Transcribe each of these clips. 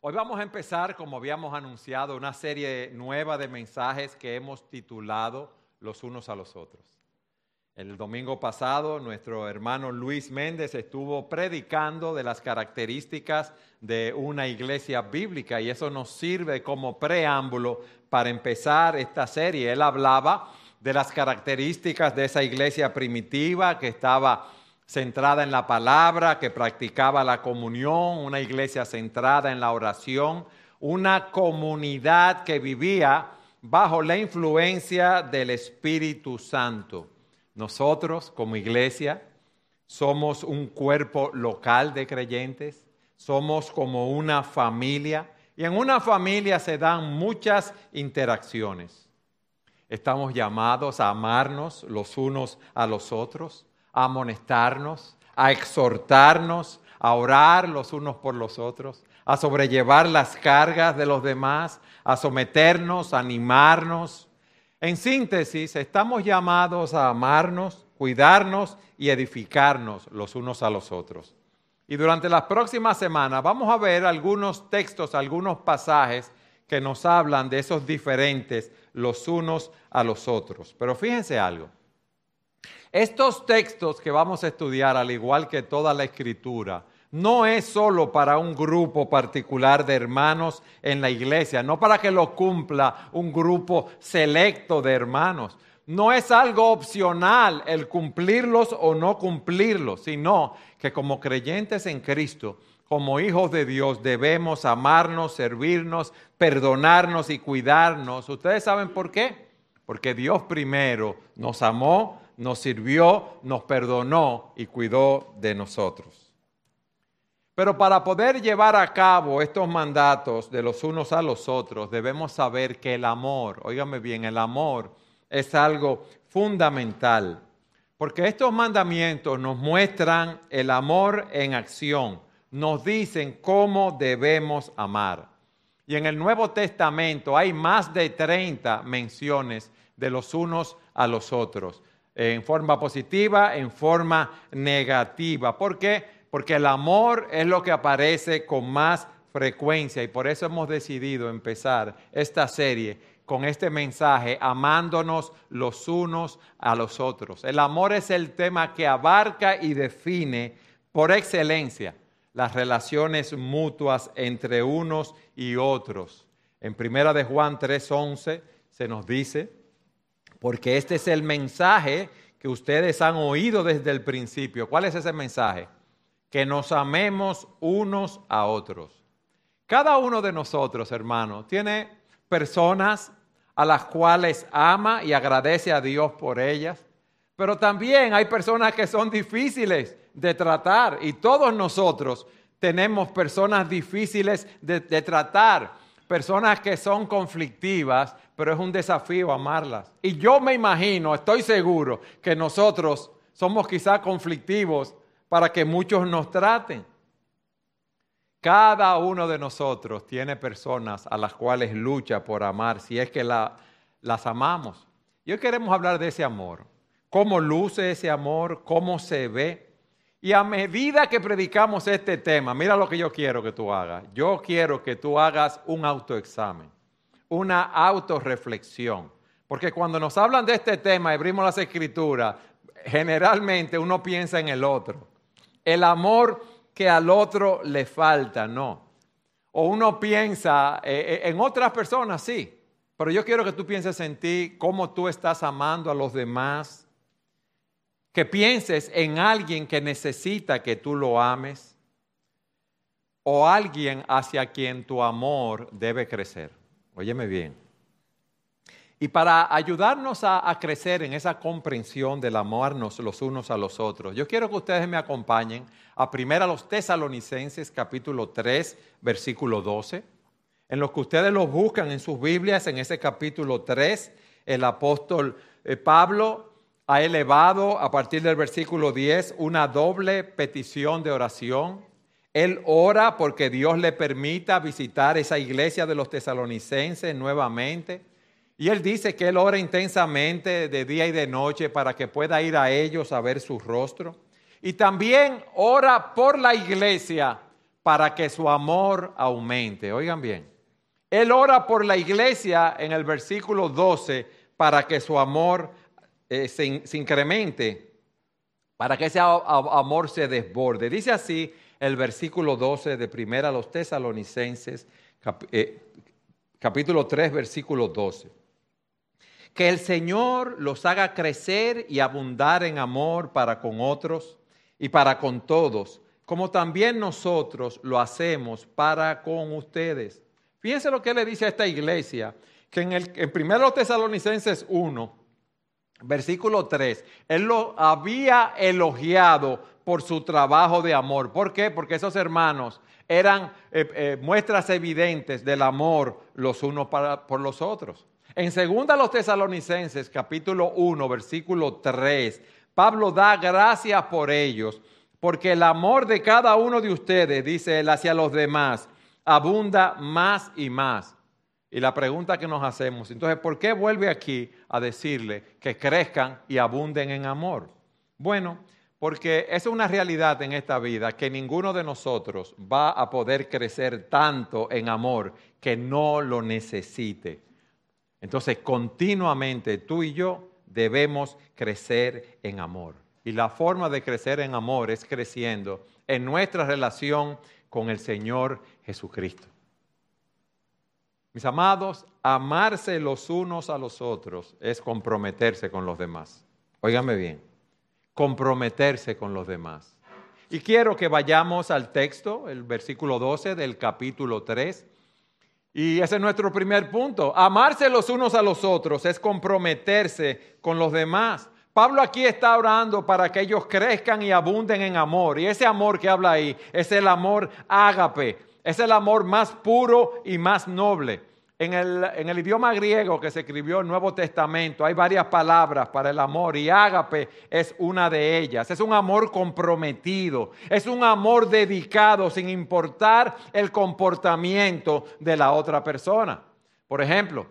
Hoy vamos a empezar, como habíamos anunciado, una serie nueva de mensajes que hemos titulado Los unos a los otros. El domingo pasado, nuestro hermano Luis Méndez estuvo predicando de las características de una iglesia bíblica y eso nos sirve como preámbulo para empezar esta serie. Él hablaba de las características de esa iglesia primitiva que estaba centrada en la palabra, que practicaba la comunión, una iglesia centrada en la oración, una comunidad que vivía bajo la influencia del Espíritu Santo. Nosotros como iglesia somos un cuerpo local de creyentes, somos como una familia y en una familia se dan muchas interacciones. Estamos llamados a amarnos los unos a los otros a amonestarnos, a exhortarnos, a orar los unos por los otros, a sobrellevar las cargas de los demás, a someternos, a animarnos. En síntesis, estamos llamados a amarnos, cuidarnos y edificarnos los unos a los otros. Y durante las próximas semanas vamos a ver algunos textos, algunos pasajes que nos hablan de esos diferentes los unos a los otros. Pero fíjense algo. Estos textos que vamos a estudiar, al igual que toda la escritura, no es solo para un grupo particular de hermanos en la iglesia, no para que lo cumpla un grupo selecto de hermanos. No es algo opcional el cumplirlos o no cumplirlos, sino que como creyentes en Cristo, como hijos de Dios, debemos amarnos, servirnos, perdonarnos y cuidarnos. ¿Ustedes saben por qué? Porque Dios primero nos amó, nos sirvió, nos perdonó y cuidó de nosotros. Pero para poder llevar a cabo estos mandatos de los unos a los otros, debemos saber que el amor, óigame bien, el amor es algo fundamental. Porque estos mandamientos nos muestran el amor en acción, nos dicen cómo debemos amar. Y en el Nuevo Testamento hay más de 30 menciones de los unos a los otros en forma positiva, en forma negativa. ¿Por qué? Porque el amor es lo que aparece con más frecuencia y por eso hemos decidido empezar esta serie con este mensaje, amándonos los unos a los otros. El amor es el tema que abarca y define por excelencia las relaciones mutuas entre unos y otros. En primera de Juan 3:11 se nos dice, porque este es el mensaje que ustedes han oído desde el principio. ¿Cuál es ese mensaje? Que nos amemos unos a otros. Cada uno de nosotros, hermanos, tiene personas a las cuales ama y agradece a Dios por ellas, pero también hay personas que son difíciles de tratar y todos nosotros tenemos personas difíciles de, de tratar, personas que son conflictivas, pero es un desafío amarlas. Y yo me imagino, estoy seguro, que nosotros somos quizás conflictivos para que muchos nos traten. Cada uno de nosotros tiene personas a las cuales lucha por amar, si es que las amamos. Y hoy queremos hablar de ese amor, cómo luce ese amor, cómo se ve. Y a medida que predicamos este tema, mira lo que yo quiero que tú hagas. Yo quiero que tú hagas un autoexamen una autorreflexión. Porque cuando nos hablan de este tema, abrimos las escrituras, generalmente uno piensa en el otro. El amor que al otro le falta, no. O uno piensa eh, eh, en otras personas, sí. Pero yo quiero que tú pienses en ti, cómo tú estás amando a los demás. Que pienses en alguien que necesita que tú lo ames. O alguien hacia quien tu amor debe crecer. Óyeme bien. Y para ayudarnos a, crecer en esa comprensión del amarnos los unos a los otros, yo quiero que ustedes me acompañen a primera los tesalonicenses capítulo 3, versículo 12, en los que ustedes los buscan en sus Biblias, en ese capítulo 3, el apóstol eh, Pablo ha elevado a partir del versículo 10 una doble petición de oración él ora porque Dios le permita visitar esa iglesia de los tesalonicenses nuevamente. Y él dice que él ora intensamente de día y de noche para que pueda ir a ellos a ver su rostro. Y también ora por la iglesia para que su amor aumente. Oigan bien. Él ora por la iglesia en el versículo 12 para que su amor eh, se, incremente, para que ese amor se desborde. Dice así el versículo 12 de Primera a los Tesalonicenses, eh, capítulo 3, versículo 12. Que el Señor los haga crecer y abundar en amor para con otros y para con todos, como también nosotros lo hacemos para con ustedes. Fíjense lo que le dice a esta iglesia, que en, el, en 1 Tesalonicenses 1, versículo 3, él lo había elogiado por su trabajo de amor. ¿Por qué? Porque esos hermanos eran eh, eh, muestras evidentes del amor los unos para, por los otros. En 2 los Tesalonicenses, capítulo 1, versículo 3, Pablo da gracias por ellos, porque el amor de cada uno de ustedes, dice él, hacia los demás, abunda más y más. Y la pregunta que nos hacemos, entonces, ¿por qué vuelve aquí a decirle que crezcan y abunden en amor? Bueno, porque es una realidad en esta vida que ninguno de nosotros va a poder crecer tanto en amor que no lo necesite. Entonces, continuamente tú y yo debemos crecer en amor. Y la forma de crecer en amor es creciendo en nuestra relación con el Señor Jesucristo. Mis amados, amarse los unos a los otros es comprometerse con los demás. Óigame bien, comprometerse con los demás. Y quiero que vayamos al texto, el versículo 12 del capítulo 3 y ese es nuestro primer punto. Amarse los unos a los otros es comprometerse con los demás. Pablo aquí está orando para que ellos crezcan y abunden en amor. Y ese amor que habla ahí es el amor ágape. Es el amor más puro y más noble. En el, idioma griego que se escribió el Nuevo Testamento hay varias palabras para el amor y ágape es una de ellas. Es un amor comprometido, es un amor dedicado sin importar el comportamiento de la otra persona. Por ejemplo,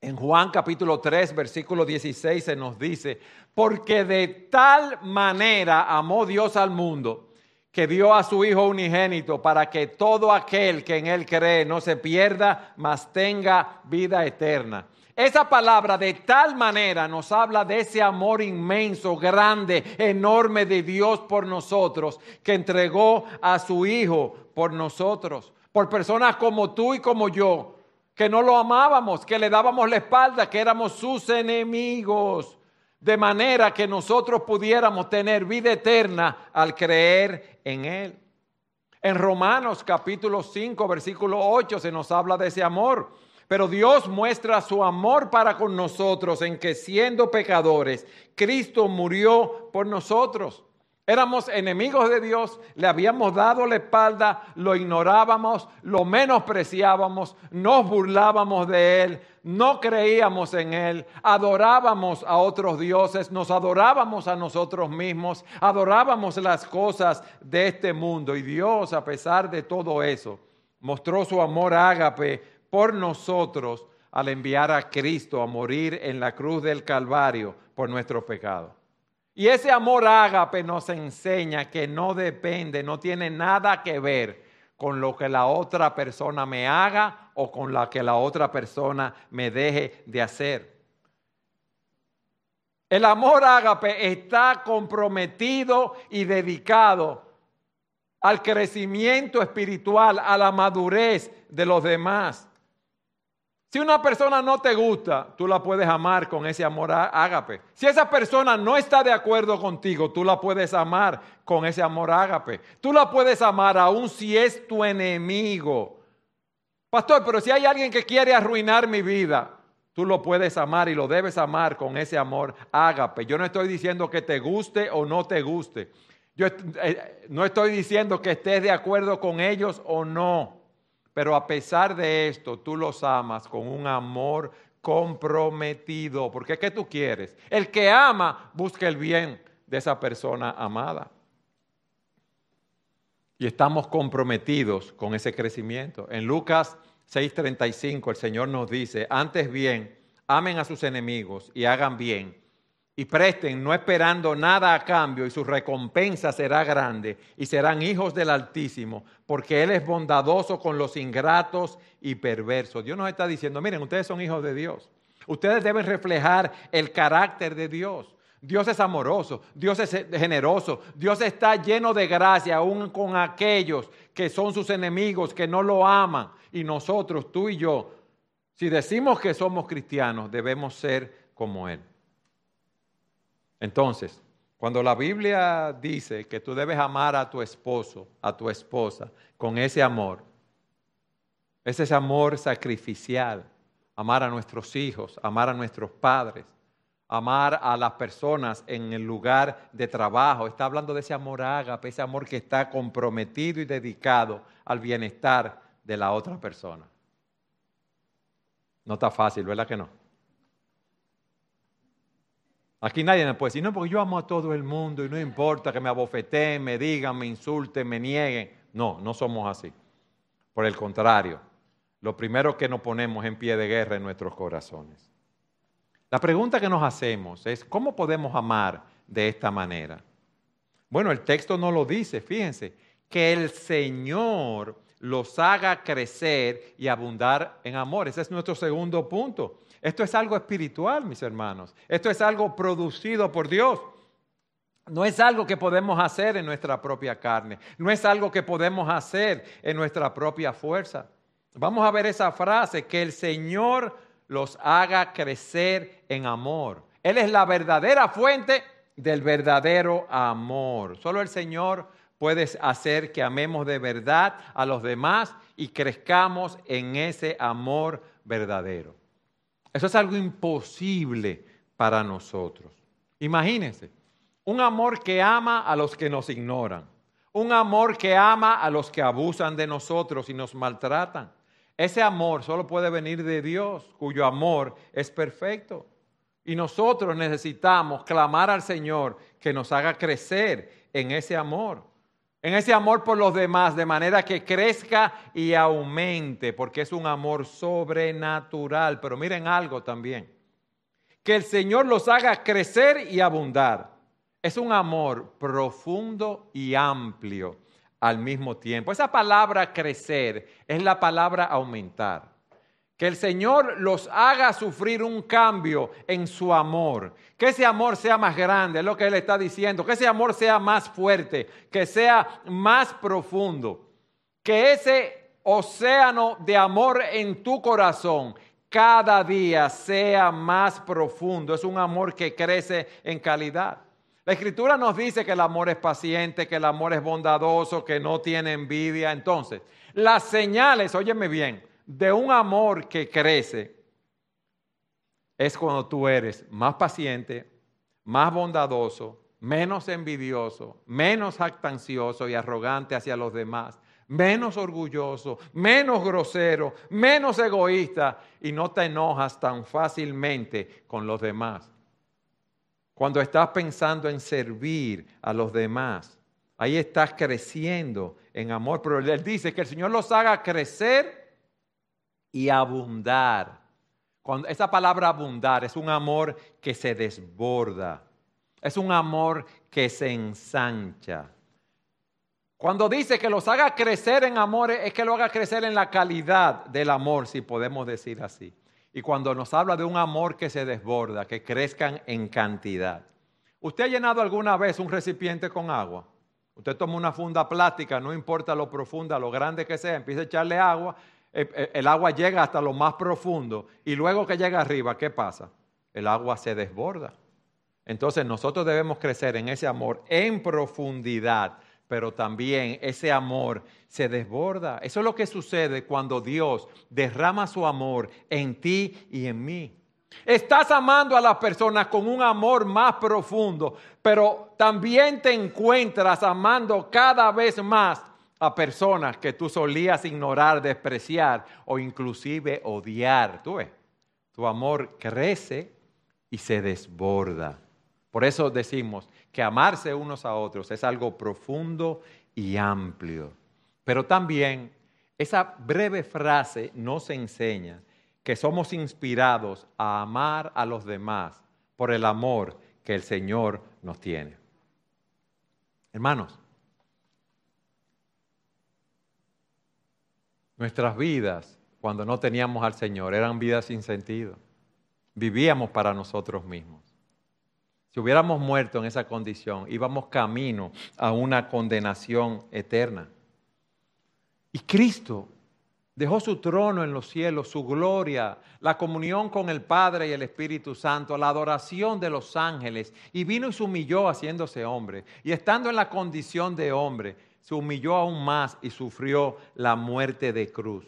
en Juan capítulo 3, versículo 16 se nos dice, porque de tal manera amó Dios al mundo que dio a su Hijo unigénito para que todo aquel que en Él cree no se pierda, mas tenga vida eterna. Esa palabra de tal manera nos habla de ese amor inmenso, grande, enorme de Dios por nosotros, que entregó a su Hijo por nosotros, por personas como tú y como yo, que no lo amábamos, que le dábamos la espalda, que éramos sus enemigos de manera que nosotros pudiéramos tener vida eterna al creer en Él. En Romanos capítulo 5, versículo 8 se nos habla de ese amor. Pero Dios muestra su amor para con nosotros en que siendo pecadores, Cristo murió por nosotros. Éramos enemigos de Dios, le habíamos dado la espalda, lo ignorábamos, lo menospreciábamos, nos burlábamos de Él, no creíamos en Él, adorábamos a otros dioses, nos adorábamos a nosotros mismos, adorábamos las cosas de este mundo. Y Dios, a pesar de todo eso, mostró su amor ágape por nosotros al enviar a Cristo a morir en la cruz del Calvario por nuestros pecados. Y ese amor ágape nos enseña que no depende, no tiene nada que ver con lo que la otra persona me haga o con lo que la otra persona me deje de hacer. El amor ágape está comprometido y dedicado al crecimiento espiritual, a la madurez de los demás. Si una persona no te gusta, tú la puedes amar con ese amor ágape. Si esa persona no está de acuerdo contigo, tú la puedes amar con ese amor ágape. Tú la puedes amar aun si es tu enemigo. Pastor, pero si hay alguien que quiere arruinar mi vida, tú lo puedes amar y lo debes amar con ese amor ágape. Yo no estoy diciendo que te guste o no te guste. Yo eh, no estoy diciendo que estés de acuerdo con ellos o no. Pero a pesar de esto, tú los amas con un amor comprometido. Porque ¿qué tú quieres? El que ama busca el bien de esa persona amada. Y estamos comprometidos con ese crecimiento. En Lucas 6:35 el Señor nos dice, antes bien, amen a sus enemigos y hagan bien y presten no esperando nada a cambio y su recompensa será grande y serán hijos del Altísimo, porque Él es bondadoso con los ingratos y perversos. Dios nos está diciendo, miren, ustedes son hijos de Dios. Ustedes deben reflejar el carácter de Dios. Dios es amoroso, Dios es generoso, Dios está lleno de gracia aún con aquellos que son sus enemigos, que no lo aman. Y nosotros, tú y yo, si decimos que somos cristianos, debemos ser como Él. Entonces, cuando la Biblia dice que tú debes amar a tu esposo, a tu esposa, con ese amor, es ese amor sacrificial, amar a nuestros hijos, amar a nuestros padres, amar a las personas en el lugar de trabajo. Está hablando de ese amor ágape, ese amor que está comprometido y dedicado al bienestar de la otra persona. No está fácil, ¿verdad que no? Aquí nadie me puede decir, no, porque yo amo a todo el mundo y no importa que me abofeteen, me digan, me insulten, me nieguen. No, no somos así. Por el contrario, lo primero que nos ponemos en pie de guerra en nuestros corazones. La pregunta que nos hacemos es, ¿cómo podemos amar de esta manera? Bueno, el texto no lo dice, fíjense, que el Señor los haga crecer y abundar en amor. Ese es nuestro segundo punto. Esto es algo espiritual, mis hermanos. Esto es algo producido por Dios. No es algo que podemos hacer en nuestra propia carne. No es algo que podemos hacer en nuestra propia fuerza. Vamos a ver esa frase, que el Señor los haga crecer en amor. Él es la verdadera fuente del verdadero amor. Solo el Señor puede hacer que amemos de verdad a los demás y crezcamos en ese amor verdadero. Eso es algo imposible para nosotros. Imagínense, un amor que ama a los que nos ignoran, un amor que ama a los que abusan de nosotros y nos maltratan. Ese amor solo puede venir de Dios, cuyo amor es perfecto. Y nosotros necesitamos clamar al Señor que nos haga crecer en ese amor en ese amor por los demás, de manera que crezca y aumente, porque es un amor sobrenatural. Pero miren algo también, que el Señor los haga crecer y abundar. Es un amor profundo y amplio al mismo tiempo. Esa palabra crecer es la palabra aumentar. Que el Señor los haga sufrir un cambio en su amor. Que ese amor sea más grande, es lo que Él está diciendo. Que ese amor sea más fuerte, que sea más profundo. Que ese océano de amor en tu corazón cada día sea más profundo. Es un amor que crece en calidad. La escritura nos dice que el amor es paciente, que el amor es bondadoso, que no tiene envidia. Entonces, las señales, óyeme bien, de un amor que crece es cuando tú eres más paciente, más bondadoso, menos envidioso, menos jactancioso y arrogante hacia los demás, menos orgulloso, menos grosero, menos egoísta y no te enojas tan fácilmente con los demás. Cuando estás pensando en servir a los demás, ahí estás creciendo en amor. Pero él dice que el Señor los haga crecer y abundar. Cuando, esa palabra abundar es un amor que se desborda, es un amor que se ensancha. Cuando dice que los haga crecer en amor, es que lo haga crecer en la calidad del amor, si podemos decir así. Y cuando nos habla de un amor que se desborda, que crezcan en cantidad. ¿Usted ha llenado alguna vez un recipiente con agua? Usted toma una funda plástica, no importa lo profunda, lo grande que sea, empieza a echarle agua el agua llega hasta lo más profundo y luego que llega arriba, ¿qué pasa? El agua se desborda. Entonces nosotros debemos crecer en ese amor en profundidad, pero también ese amor se desborda. Eso es lo que sucede cuando Dios derrama su amor en ti y en mí. Estás amando a las personas con un amor más profundo, pero también te encuentras amando cada vez más a personas que tú solías ignorar, despreciar o inclusive odiar. Tú ves, tu amor crece y se desborda. Por eso decimos que amarse unos a otros es algo profundo y amplio. Pero también esa breve frase nos enseña que somos inspirados a amar a los demás por el amor que el Señor nos tiene. Hermanos, nuestras vidas cuando no teníamos al Señor eran vidas sin sentido. Vivíamos para nosotros mismos. Si hubiéramos muerto en esa condición, íbamos camino a una condenación eterna. Y Cristo dejó su trono en los cielos, su gloria, la comunión con el Padre y el Espíritu Santo, la adoración de los ángeles, y vino y se humilló haciéndose hombre. Y estando en la condición de hombre, se humilló aún más y sufrió la muerte de cruz.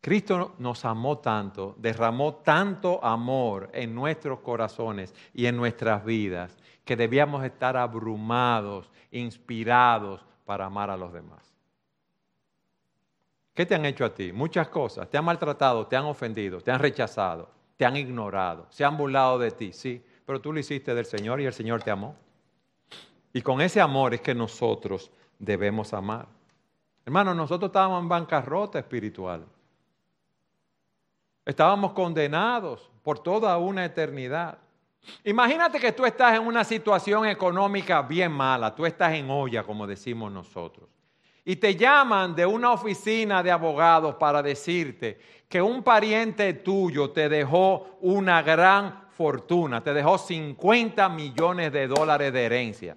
Cristo nos amó tanto, derramó tanto amor en nuestros corazones y en nuestras vidas, que debíamos estar abrumados, inspirados para amar a los demás. ¿Qué te han hecho a ti? Muchas cosas. Te han maltratado, te han ofendido, te han rechazado, te han ignorado, se han burlado de ti, sí, pero tú lo hiciste del Señor y el Señor te amó. Y con ese amor es que nosotros debemos amar. Hermano, nosotros estábamos en bancarrota espiritual. Estábamos condenados por toda una eternidad. Imagínate que tú estás en una situación económica bien mala, tú estás en olla, como decimos nosotros, y te llaman de una oficina de abogados para decirte que un pariente tuyo te dejó una gran fortuna, te dejó 50 millones de dólares de herencia.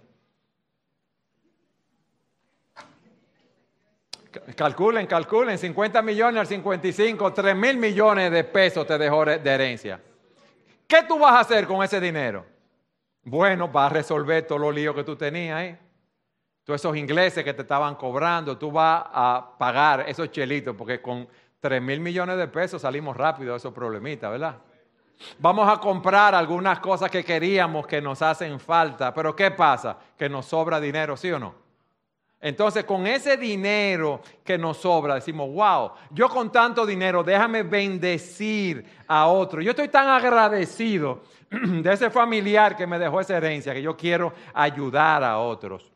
Calculen, calculen, 50 millones al 55, 3 mil millones de pesos te dejó de herencia. ¿Qué tú vas a hacer con ese dinero? Bueno, vas a resolver todos los líos que tú tenías ahí. Todos esos ingleses que te estaban cobrando, tú vas a pagar esos chelitos, porque con 3 mil millones de pesos salimos rápido de esos problemitas, ¿verdad? Vamos a comprar algunas cosas que queríamos que nos hacen falta, pero ¿qué pasa? Que nos sobra dinero, ¿sí o no? Entonces, con ese dinero que nos sobra, decimos, wow, yo con tanto dinero, déjame bendecir a otro. Yo estoy tan agradecido de ese familiar que me dejó esa herencia, que yo quiero ayudar a otros.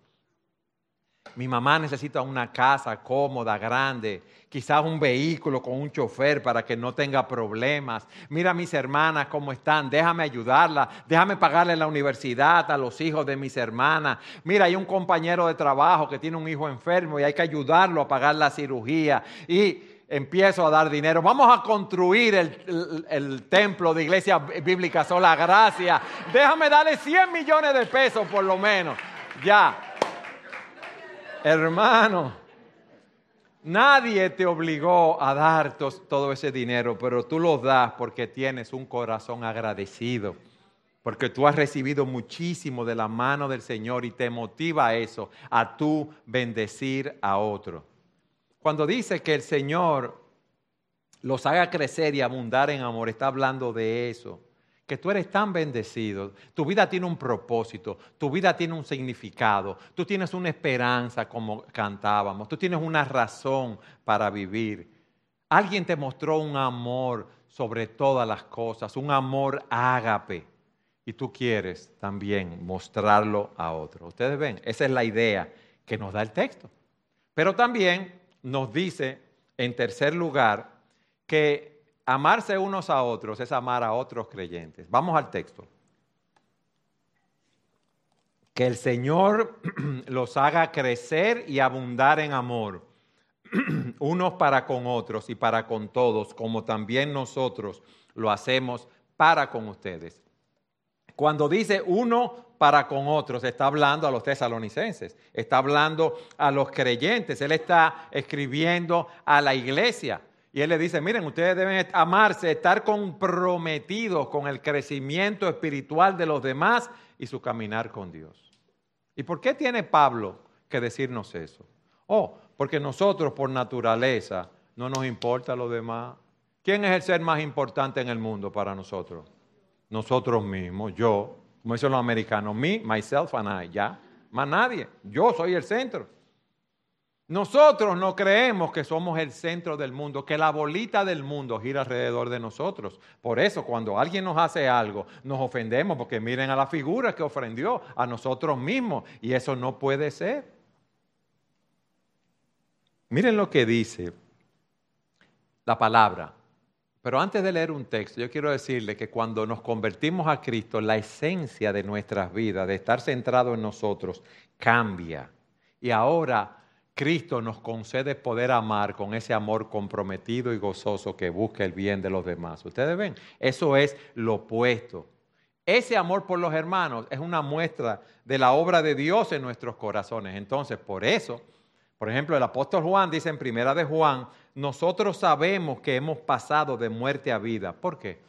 Mi mamá necesita una casa cómoda, grande, quizás un vehículo con un chofer para que no tenga problemas. Mira a mis hermanas cómo están, déjame ayudarla, déjame pagarle la universidad a los hijos de mis hermanas. Mira, hay un compañero de trabajo que tiene un hijo enfermo y hay que ayudarlo a pagar la cirugía. Y empiezo a dar dinero. Vamos a construir el, el, templo de Iglesia Bíblica Sola Gracia. Déjame darle 100 millones de pesos por lo menos. Ya. Hermano. Nadie te obligó a dar todo ese dinero, pero tú lo das porque tienes un corazón agradecido, porque tú has recibido muchísimo de la mano del Señor y te motiva eso, a tú bendecir a otro. Cuando dice que el Señor los haga crecer y abundar en amor, está hablando de eso que tú eres tan bendecido, tu vida tiene un propósito, tu vida tiene un significado, tú tienes una esperanza como cantábamos, tú tienes una razón para vivir. Alguien te mostró un amor sobre todas las cosas, un amor ágape, y tú quieres también mostrarlo a otro. Ustedes ven, esa es la idea que nos da el texto. Pero también nos dice, en tercer lugar, que amarse unos a otros es amar a otros creyentes. Vamos al texto. Que el Señor los haga crecer y abundar en amor, unos para con otros y para con todos, como también nosotros lo hacemos para con ustedes. Cuando dice uno para con otros, está hablando a los tesalonicenses, está hablando a los creyentes, él está escribiendo a la iglesia. Y él le dice, miren, ustedes deben amarse, estar comprometidos con el crecimiento espiritual de los demás y su caminar con Dios. ¿Y por qué tiene Pablo que decirnos eso? Oh, porque nosotros por naturaleza no nos importa lo demás. ¿Quién es el ser más importante en el mundo para nosotros? Nosotros mismos, yo, como dicen los americanos, me, myself and I, ya, más nadie. Yo soy el centro. Nosotros no creemos que somos el centro del mundo, que la bolita del mundo gira alrededor de nosotros. Por eso cuando alguien nos hace algo, nos ofendemos porque miren a la figura que ofendió a nosotros mismos y eso no puede ser. Miren lo que dice la palabra. Pero antes de leer un texto, yo quiero decirle que cuando nos convertimos a Cristo, la esencia de nuestras vidas, de estar centrado en nosotros, cambia. Y ahora Cristo nos concede poder amar con ese amor comprometido y gozoso que busca el bien de los demás. Ustedes ven, eso es lo opuesto. Ese amor por los hermanos es una muestra de la obra de Dios en nuestros corazones. Entonces, por eso, por ejemplo, el apóstol Juan dice en Primera de Juan, nosotros sabemos que hemos pasado de muerte a vida. ¿Por qué?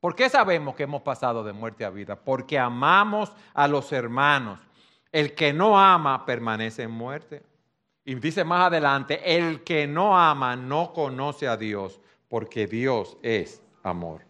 ¿Por qué sabemos que hemos pasado de muerte a vida? Porque amamos a los hermanos. El que no ama permanece en muerte. Y dice más adelante, el que no ama no conoce a Dios, porque Dios es amor.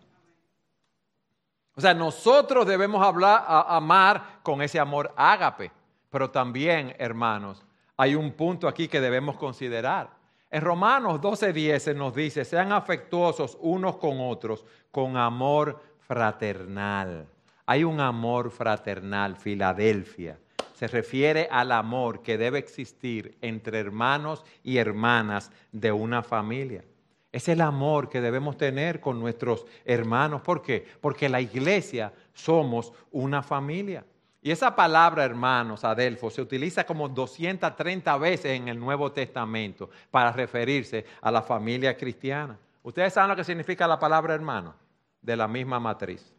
O sea, nosotros debemos hablar, amar con ese amor ágape, pero también, hermanos, hay un punto aquí que debemos considerar. En Romanos 12:10 se nos dice, sean afectuosos unos con otros con amor fraternal. Hay un amor fraternal, Filadelfia. Se refiere al amor que debe existir entre hermanos y hermanas de una familia. Es el amor que debemos tener con nuestros hermanos. ¿Por qué? Porque la iglesia somos una familia. Y esa palabra, hermanos, Adelfo, se utiliza como 230 veces en el Nuevo Testamento para referirse a la familia cristiana. ¿Ustedes saben lo que significa la palabra hermano? De la misma matriz.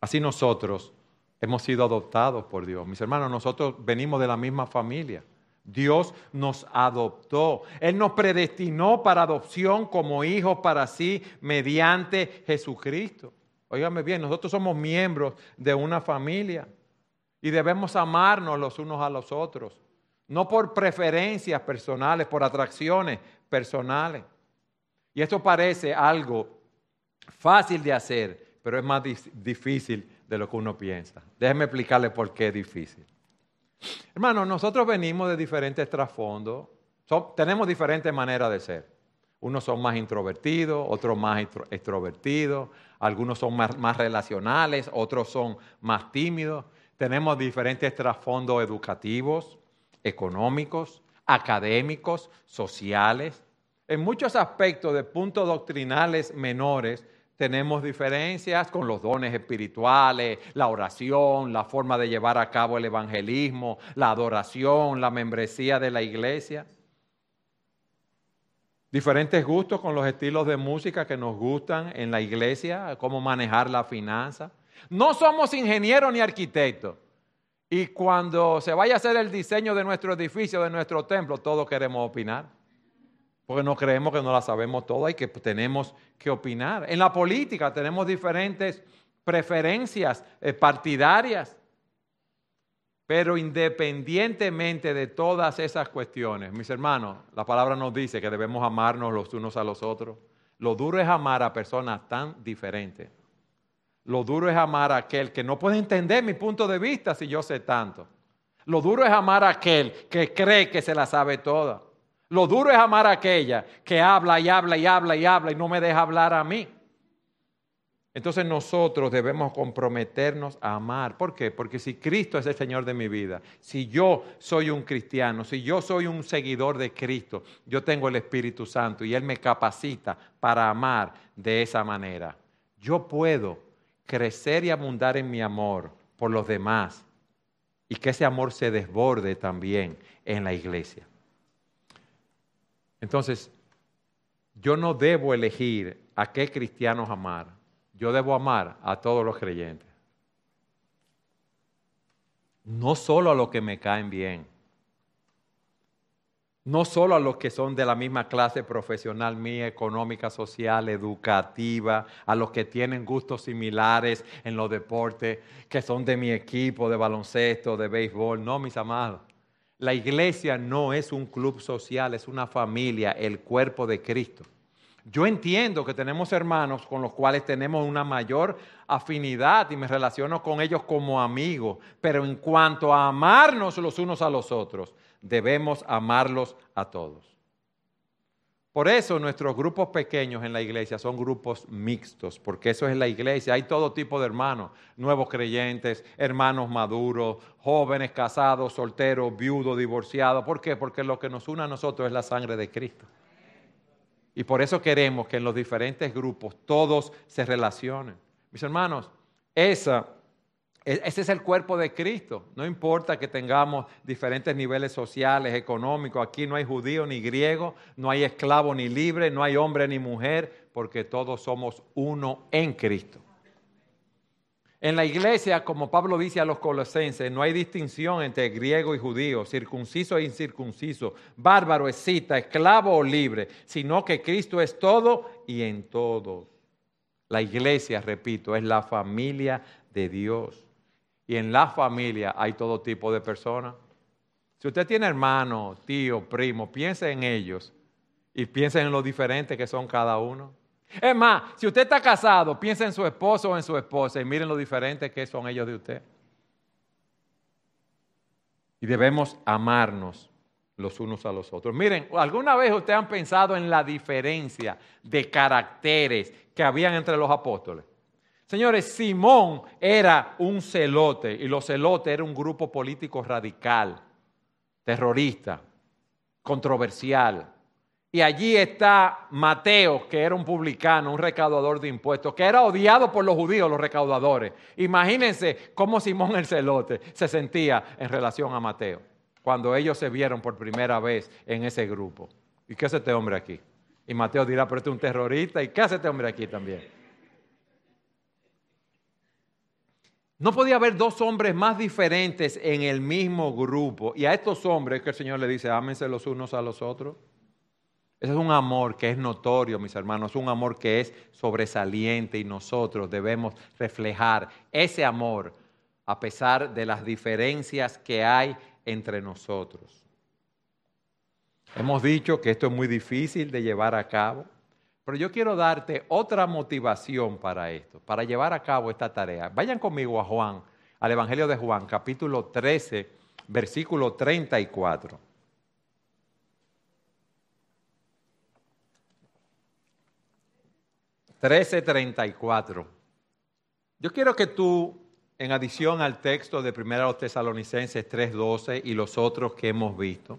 Así nosotros hemos sido adoptados por Dios. Mis hermanos, nosotros venimos de la misma familia. Dios nos adoptó. Él nos predestinó para adopción como hijos para sí mediante Jesucristo. Óigame bien, nosotros somos miembros de una familia y debemos amarnos los unos a los otros. No por preferencias personales, por atracciones personales. Y esto parece algo fácil de hacer, pero es más difícil de lo que uno piensa. Déjeme explicarle por qué es difícil. Hermanos, nosotros venimos de diferentes trasfondos, tenemos diferentes maneras de ser. Unos son más introvertidos, otros más extrovertidos, algunos son más, más relacionales, otros son más tímidos. Tenemos diferentes trasfondos educativos, económicos, académicos, sociales. En muchos aspectos de puntos doctrinales menores tenemos diferencias con los dones espirituales, la oración, la forma de llevar a cabo el evangelismo, la adoración, la membresía de la iglesia. Diferentes gustos con los estilos de música que nos gustan en la iglesia, cómo manejar la finanza. No somos ingenieros ni arquitectos. Y cuando se vaya a hacer el diseño de nuestro edificio, de nuestro templo, todos queremos opinar porque no creemos que no la sabemos toda y que tenemos que opinar. En la política tenemos diferentes preferencias eh, partidarias, pero independientemente de todas esas cuestiones, mis hermanos, la palabra nos dice que debemos amarnos los unos a los otros. Lo duro es amar a personas tan diferentes. Lo duro es amar a aquel que no puede entender mi punto de vista si yo sé tanto. Lo duro es amar a aquel que cree que se la sabe toda. Lo duro es amar a aquella que habla y habla y habla y habla y no me deja hablar a mí. Entonces nosotros debemos comprometernos a amar. ¿Por qué? Porque si Cristo es el Señor de mi vida, si yo soy un cristiano, si yo soy un seguidor de Cristo, yo tengo el Espíritu Santo y Él me capacita para amar de esa manera. Yo puedo crecer y abundar en mi amor por los demás y que ese amor se desborde también en la iglesia. Entonces, yo no debo elegir a qué cristianos amar. Yo debo amar a todos los creyentes. No solo a los que me caen bien. No solo a los que son de la misma clase profesional mía, económica, social, educativa, a los que tienen gustos similares en los deportes, que son de mi equipo de baloncesto, de béisbol. No, mis amados. La iglesia no es un club social, es una familia, el cuerpo de Cristo. Yo entiendo que tenemos hermanos con los cuales tenemos una mayor afinidad y me relaciono con ellos como amigos, pero en cuanto a amarnos los unos a los otros, debemos amarlos a todos. Por eso nuestros grupos pequeños en la iglesia son grupos mixtos, porque eso es la iglesia. Hay todo tipo de hermanos, nuevos creyentes, hermanos maduros, jóvenes, casados, solteros, viudos, divorciados. ¿Por qué? Porque lo que nos une a nosotros es la sangre de Cristo. Y por eso queremos que en los diferentes grupos todos se relacionen. Mis hermanos, esa, ese es el cuerpo de Cristo. No importa que tengamos diferentes niveles sociales, económicos. Aquí no hay judío ni griego, no hay esclavo ni libre, no hay hombre ni mujer, porque todos somos uno en Cristo. En la iglesia, como Pablo dice a los colosenses, no hay distinción entre griego y judío, circunciso e incircunciso, bárbaro, escita, esclavo o libre, sino que Cristo es todo y en todos. La iglesia, repito, es la familia de Dios. Y en la familia hay todo tipo de personas. Si usted tiene hermano, tío, primo, piense en ellos y piense en lo diferente que son cada uno. Es más, si usted está casado, piensa en su esposo o en su esposa y miren lo diferente que son ellos de usted. Y debemos amarnos los unos a los otros. Miren, ¿alguna vez ustedes han pensado en la diferencia de caracteres que habían entre los apóstoles? Señores, Simón era un celote y los celotes era un grupo político radical, terrorista, controversial. Y allí está Mateo, que era un publicano, un recaudador de impuestos, que era odiado por los judíos, los recaudadores. Imagínense cómo Simón el celote se sentía en relación a Mateo, cuando ellos se vieron por primera vez en ese grupo. ¿Y qué hace este hombre aquí? Y Mateo dirá, pero este es un terrorista. ¿Y qué hace este hombre aquí también? No podía haber dos hombres más diferentes en el mismo grupo. Y a estos hombres que el Señor le dice, ámense los unos a los otros. Ese es un amor que es notorio, mis hermanos, es un amor que es sobresaliente y nosotros debemos reflejar ese amor a pesar de las diferencias que hay entre nosotros. Hemos dicho que esto es muy difícil de llevar a cabo, pero yo quiero darte otra motivación para esto, para llevar a cabo esta tarea. Vayan conmigo a Juan, al Evangelio de Juan, capítulo 13, versículo 34. 13:34. Yo quiero que tú, en adición al texto de 1 Tesalonicenses 3:12 y los otros que hemos visto,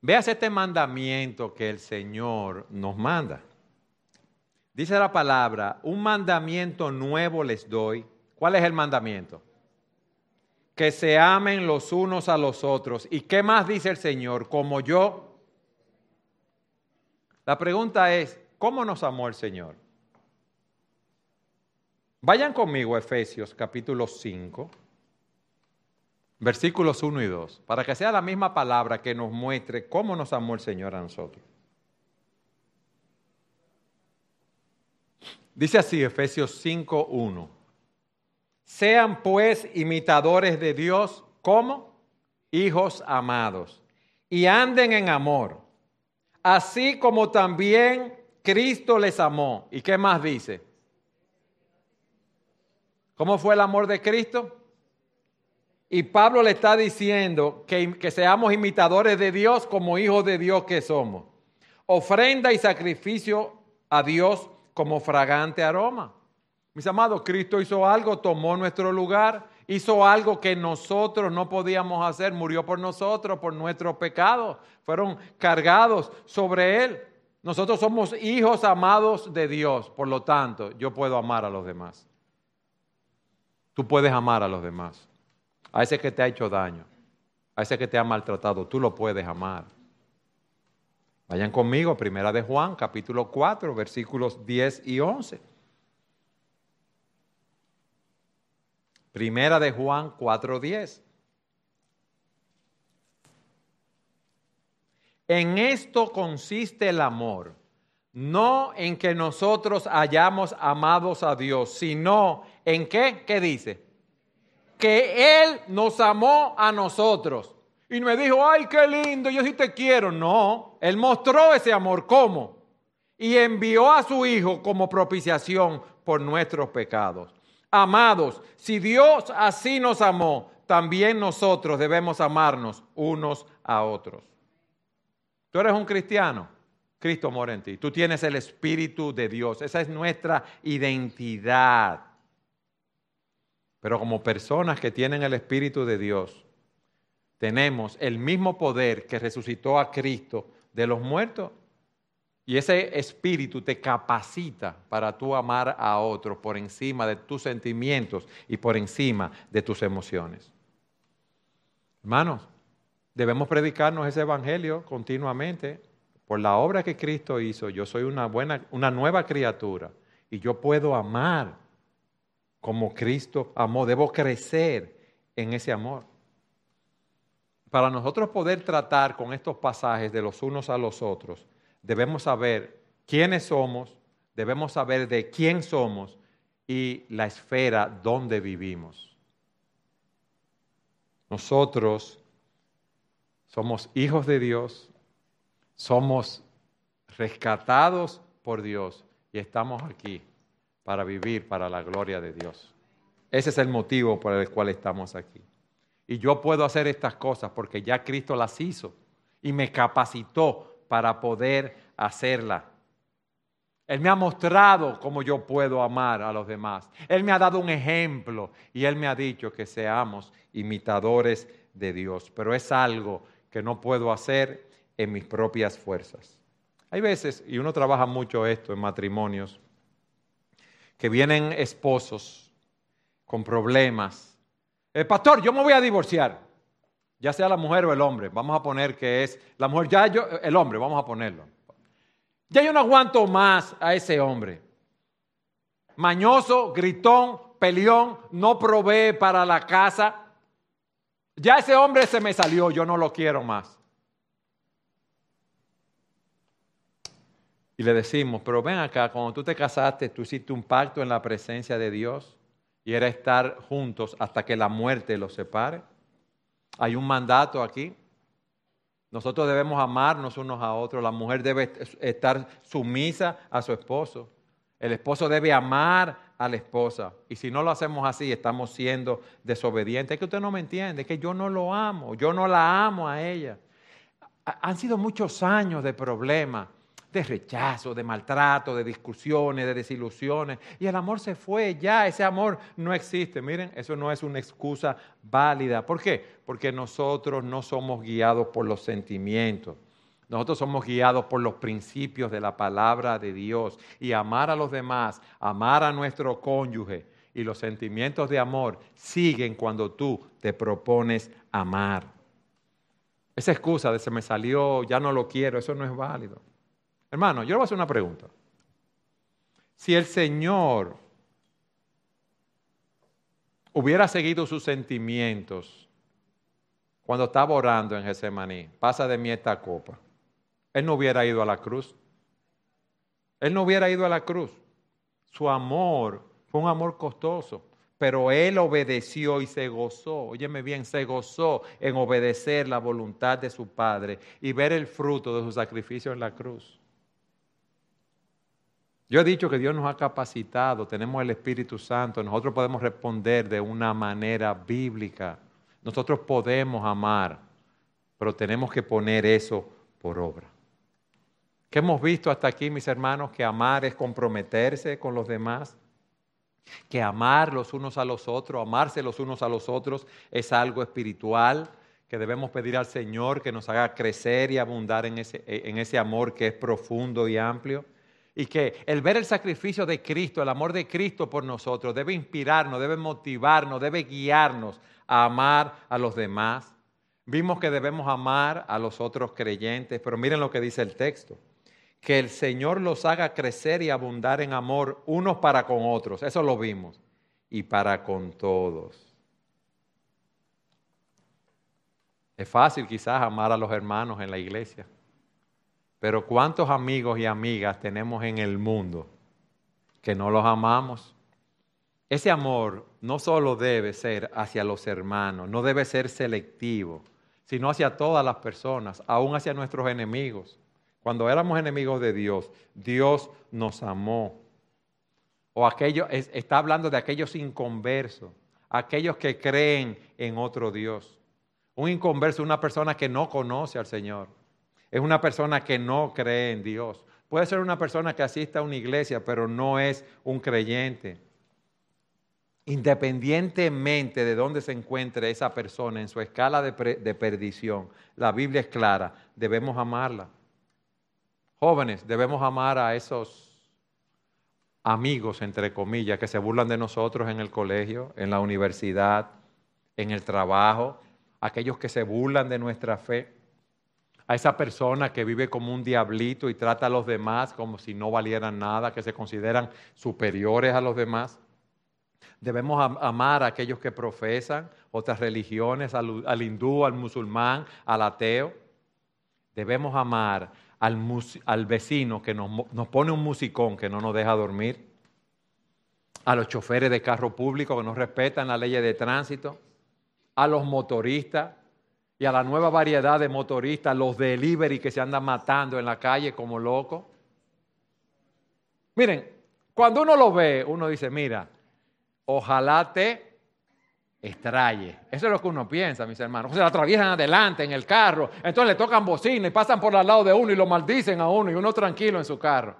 veas este mandamiento que el Señor nos manda. Dice la palabra, un mandamiento nuevo les doy. ¿Cuál es el mandamiento? Que se amen los unos a los otros. ¿Y qué más dice el Señor? Como yo. La pregunta es, ¿Cómo nos amó el Señor? Vayan conmigo a Efesios capítulo 5, versículos 1 y 2, para que sea la misma palabra que nos muestre cómo nos amó el Señor a nosotros. Dice así Efesios 5, 1. Sean pues imitadores de Dios como hijos amados y anden en amor, así como también Cristo les amó. ¿Y qué más dice? ¿Cómo fue el amor de Cristo? Y Pablo le está diciendo que, seamos imitadores de Dios como hijos de Dios que somos. Ofrenda y sacrificio a Dios como fragante aroma. Mis amados, Cristo hizo algo, tomó nuestro lugar, hizo algo que nosotros no podíamos hacer, murió por nosotros, por nuestros pecados, fueron cargados sobre él. Nosotros somos hijos amados de Dios, por lo tanto, yo puedo amar a los demás. Tú puedes amar a los demás. A ese que te ha hecho daño, a ese que te ha maltratado, tú lo puedes amar. Vayan conmigo, primera de Juan, capítulo 4, versículos 10 y 11. Primera de Juan 4, 10. En esto consiste el amor, no en que nosotros hayamos amados a Dios, sino en qué, ¿qué dice? Que Él nos amó a nosotros. Y me dijo, ay, qué lindo, yo sí te quiero. No, Él mostró ese amor. ¿Cómo? Y envió a su Hijo como propiciación por nuestros pecados. Amados, si Dios así nos amó, también nosotros debemos amarnos unos a otros. Tú eres un cristiano, Cristo mora en ti. Tú tienes el Espíritu de Dios. Esa es nuestra identidad. Pero como personas que tienen el Espíritu de Dios, tenemos el mismo poder que resucitó a Cristo de los muertos. Y ese espíritu te capacita para tú amar a otros por encima de tus sentimientos y por encima de tus emociones. Hermanos, debemos predicarnos ese evangelio continuamente. Por la obra que Cristo hizo, yo soy una buena, una nueva criatura y yo puedo amar como Cristo amó. Debo crecer en ese amor. Para nosotros poder tratar con estos pasajes de los unos a los otros, debemos saber quiénes somos, debemos saber de quién somos y la esfera donde vivimos. Nosotros somos hijos de Dios, somos rescatados por Dios y estamos aquí para vivir para la gloria de Dios. Ese es el motivo por el cual estamos aquí. Y yo puedo hacer estas cosas porque ya Cristo las hizo y me capacitó para poder hacerla. Él me ha mostrado cómo yo puedo amar a los demás. Él me ha dado un ejemplo y Él me ha dicho que seamos imitadores de Dios. Pero es algo que no puedo hacer en mis propias fuerzas. Hay veces, y uno trabaja mucho esto en matrimonios, que vienen esposos con problemas. El pastor, yo me voy a divorciar ya sea la mujer o el hombre, vamos a poner que es la mujer, ya yo, el hombre, vamos a ponerlo. Ya yo no aguanto más a ese hombre. Mañoso, gritón, peleón, no provee para la casa. Ya ese hombre se me salió, yo no lo quiero más. Y le decimos, pero ven acá, cuando tú te casaste, tú hiciste un pacto en la presencia de Dios y era estar juntos hasta que la muerte los separe. Hay un mandato aquí. Nosotros debemos amarnos unos a otros. La mujer debe estar sumisa a su esposo. El esposo debe amar a la esposa. Y si no lo hacemos así, estamos siendo desobedientes. Es que usted no me entiende, es que yo no lo amo, yo no la amo a ella. Han sido muchos años de problemas de rechazo, de maltrato, de discusiones, de desilusiones. Y el amor se fue, ya ese amor no existe. Miren, eso no es una excusa válida. ¿Por qué? Porque nosotros no somos guiados por los sentimientos. Nosotros somos guiados por los principios de la palabra de Dios. Y amar a los demás, amar a nuestro cónyuge y los sentimientos de amor siguen cuando tú te propones amar. Esa excusa de se me salió, ya no lo quiero, eso no es válido. Hermano, yo le voy a hacer una pregunta. Si el Señor hubiera seguido sus sentimientos cuando estaba orando en Getsemaní, pasa de mí esta copa, Él no hubiera ido a la cruz. Él no hubiera ido a la cruz. Su amor fue un amor costoso, pero Él obedeció y se gozó, óyeme bien, se gozó en obedecer la voluntad de su Padre y ver el fruto de su sacrificio en la cruz. Yo he dicho que Dios nos ha capacitado, tenemos el Espíritu Santo, nosotros podemos responder de una manera bíblica. Nosotros podemos amar, pero tenemos que poner eso por obra. ¿Qué hemos visto hasta aquí, mis hermanos? Que amar es comprometerse con los demás, que amar los unos a los otros, amarse los unos a los otros es algo espiritual, que debemos pedir al Señor que nos haga crecer y abundar en ese, en ese amor que es profundo y amplio y que el ver el sacrificio de Cristo, el amor de Cristo por nosotros, debe inspirarnos, debe motivarnos, debe guiarnos a amar a los demás. Vimos que debemos amar a los otros creyentes, pero miren lo que dice el texto. Que el Señor los haga crecer y abundar en amor unos para con otros, eso lo vimos, y para con todos. Es fácil quizás amar a los hermanos en la iglesia. Pero ¿cuántos amigos y amigas tenemos en el mundo que no los amamos? Ese amor no solo debe ser hacia los hermanos, no debe ser selectivo, sino hacia todas las personas, aún hacia nuestros enemigos. Cuando éramos enemigos de Dios, Dios nos amó. O aquello, está hablando de aquellos inconversos, aquellos que creen en otro Dios. Un inconverso una persona que no conoce al Señor es una persona que no cree en Dios. Puede ser una persona que asista a una iglesia, pero no es un creyente. Independientemente de dónde se encuentre esa persona en su escala de, perdición, la Biblia es clara, debemos amarla. Jóvenes, debemos amar a esos amigos, entre comillas, que se burlan de nosotros en el colegio, en la universidad, en el trabajo, aquellos que se burlan de nuestra fe, a esa persona que vive como un diablito y trata a los demás como si no valieran nada, que se consideran superiores a los demás. Debemos amar a aquellos que profesan otras religiones, al, hindú, al musulmán, al ateo. Debemos amar al, vecino que nos, nos pone un musicón que no nos deja dormir, a los choferes de carro público que no respetan la ley de tránsito, a los motoristas y a la nueva variedad de motoristas, los delivery que se andan matando en la calle como locos. Miren, cuando uno lo ve, uno dice, mira, ojalá te extraye. Eso es lo que uno piensa, mis hermanos. O sea, atraviesan adelante en el carro, entonces le tocan bocina y pasan por al lado de uno y lo maldicen a uno y uno tranquilo en su carro.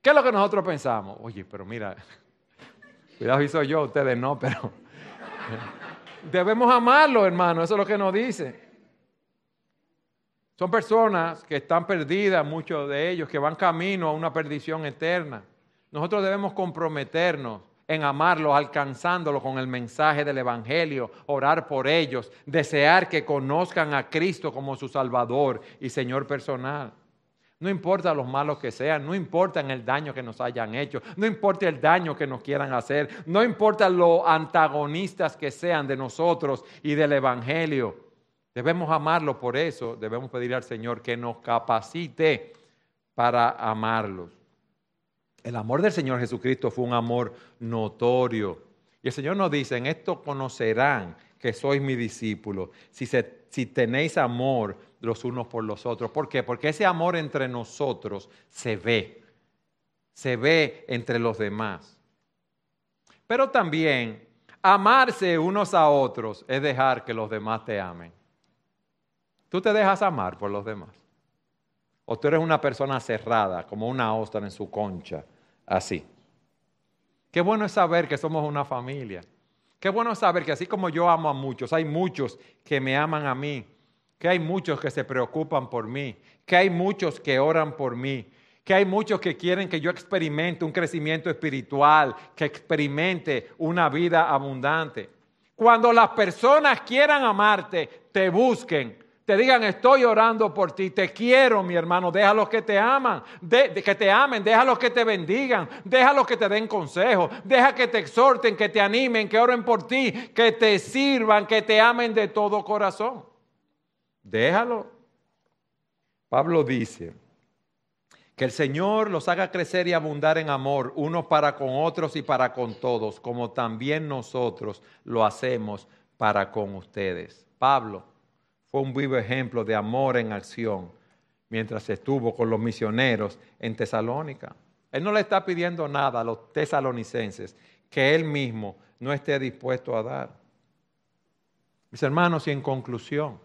¿Qué es lo que nosotros pensamos? Oye, pero mira, cuidado soy yo, ustedes no, pero debemos amarlo, hermano, eso es lo que nos dice. Son personas que están perdidas, muchos de ellos, que van camino a una perdición eterna. Nosotros debemos comprometernos en amarlos, alcanzándolos con el mensaje del Evangelio, orar por ellos, desear que conozcan a Cristo como su Salvador y Señor personal. No importa los malos que sean, no importa el daño que nos hayan hecho, no importa el daño que nos quieran hacer, no importa lo antagonistas que sean de nosotros y del Evangelio. Debemos amarlos por eso, debemos pedir al Señor que nos capacite para amarlos. El amor del Señor Jesucristo fue un amor notorio. Y el Señor nos dice, en esto conocerán que sois mi discípulo, si tenéis amor los unos por los otros. ¿Por qué? Porque ese amor entre nosotros se ve, se ve entre los demás. Pero también amarse unos a otros es dejar que los demás te amen. Tú te dejas amar por los demás. O tú eres una persona cerrada, como una ostra en su concha, así. Qué bueno es saber que somos una familia. Qué bueno saber que así como yo amo a muchos, hay muchos que me aman a mí, que hay muchos que se preocupan por mí, que hay muchos que oran por mí, que hay muchos que quieren que yo experimente un crecimiento espiritual, que experimente una vida abundante. Cuando las personas quieran amarte, te busquen, te digan, estoy orando por ti, te quiero, mi hermano, déjalos que te aman, que te amen, déjalos que te bendigan, déjalos que te den consejos, deja que te exhorten, que te animen, que oren por ti, que te sirvan, que te amen de todo corazón. Déjalo. Pablo dice que el Señor los haga crecer y abundar en amor, unos para con otros y para con todos, como también nosotros lo hacemos para con ustedes. Pablo fue un vivo ejemplo de amor en acción mientras estuvo con los misioneros en Tesalónica. Él no le está pidiendo nada a los tesalonicenses que él mismo no esté dispuesto a dar. Mis hermanos, y en conclusión,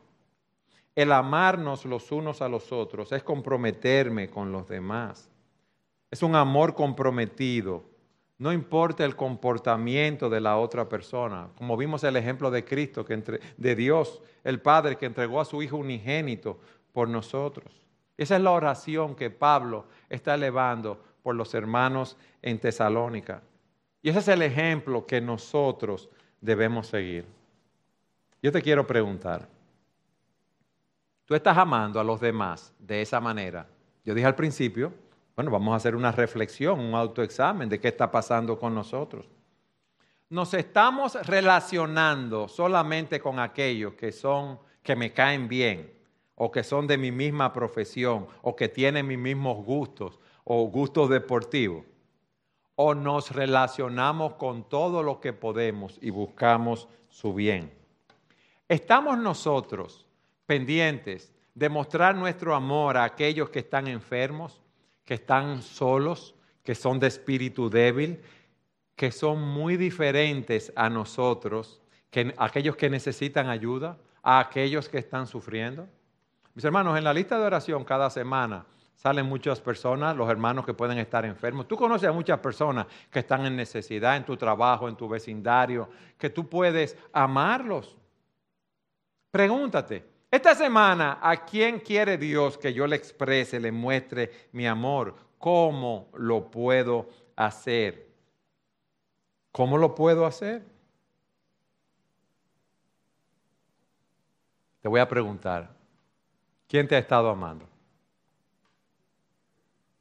el amarnos los unos a los otros es comprometerme con los demás. Es un amor comprometido no importa el comportamiento de la otra persona, como vimos el ejemplo de Cristo, que de Dios, el Padre que entregó a su Hijo unigénito por nosotros. Esa es la oración que Pablo está elevando por los hermanos en Tesalónica. Y ese es el ejemplo que nosotros debemos seguir. Yo te quiero preguntar, ¿tú estás amando a los demás de esa manera? Yo dije al principio, bueno, vamos a hacer una reflexión, un autoexamen de qué está pasando con nosotros. Nos estamos relacionando solamente con aquellos que son que me caen bien o que son de mi misma profesión o que tienen mis mismos gustos o gustos deportivos. O nos relacionamos con todo lo que podemos y buscamos su bien. Estamos nosotros pendientes de mostrar nuestro amor a aquellos que están enfermos, que están solos, que son de espíritu débil, que son muy diferentes a nosotros, que aquellos que necesitan ayuda, a aquellos que están sufriendo. Mis hermanos, en la lista de oración cada semana salen muchas personas, los hermanos que pueden estar enfermos. Tú conoces a muchas personas que están en necesidad en tu trabajo, en tu vecindario, que tú puedes amarlos. Pregúntate, Esta semana, ¿a quién quiere Dios que yo le exprese, le muestre mi amor? ¿Cómo lo puedo hacer? ¿Cómo lo puedo hacer? Te voy a preguntar, ¿quién te ha estado amando?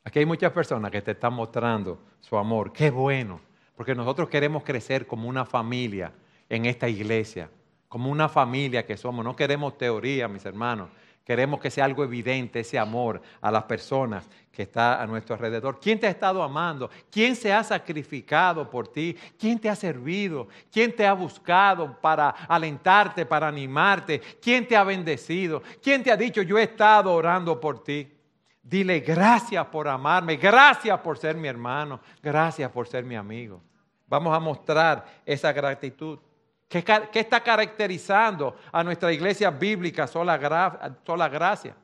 Aquí hay muchas personas que te están mostrando su amor. Qué bueno, porque nosotros queremos crecer como una familia en esta iglesia, como una familia que somos. No queremos teoría, mis hermanos. Queremos que sea algo evidente ese amor a las personas que está a nuestro alrededor. ¿Quién te ha estado amando? ¿Quién se ha sacrificado por ti? ¿Quién te ha servido? ¿Quién te ha buscado para alentarte, para animarte? ¿Quién te ha bendecido? ¿Quién te ha dicho, yo he estado orando por ti? Dile gracias por amarme, gracias por ser mi hermano, gracias por ser mi amigo. Vamos a mostrar esa gratitud. ¿Qué, está caracterizando a nuestra iglesia bíblica sola, sola gracia?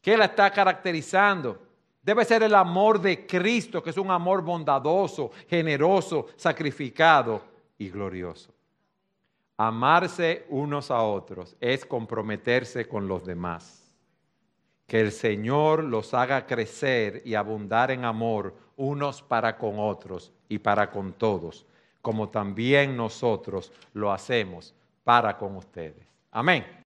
¿Qué la está caracterizando? Debe ser el amor de Cristo, que es un amor bondadoso, generoso, sacrificado y glorioso. Amarse unos a otros es comprometerse con los demás. Que el Señor los haga crecer y abundar en amor unos para con otros y para con todos como también nosotros lo hacemos para con ustedes. Amén.